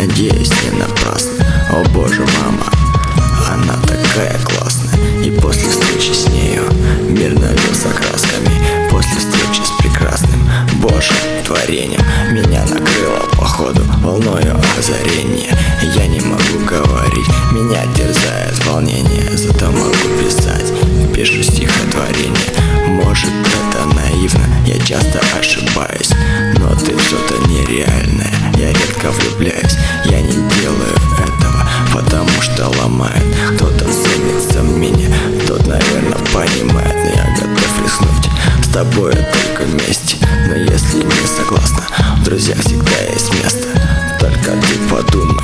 надеюсь, не напрасно. О боже, мама, она такая классная. И после встречи с нею мир налился красками После встречи с прекрасным Божьим творением. Меня накрыло походу волною озарения. Я не могу говорить, меня терзает волнение. Зато могу писать, пишу стихотворение. Может это наивно, я часто ошибаюсь нереальное Я редко влюбляюсь, я не делаю этого Потому что ломает. Кто-то ценится меня, тот, наверное, понимает. Но я готов рискнуть, с тобой только вместе. Но если не согласна, друзья, всегда есть место. Только ты подумай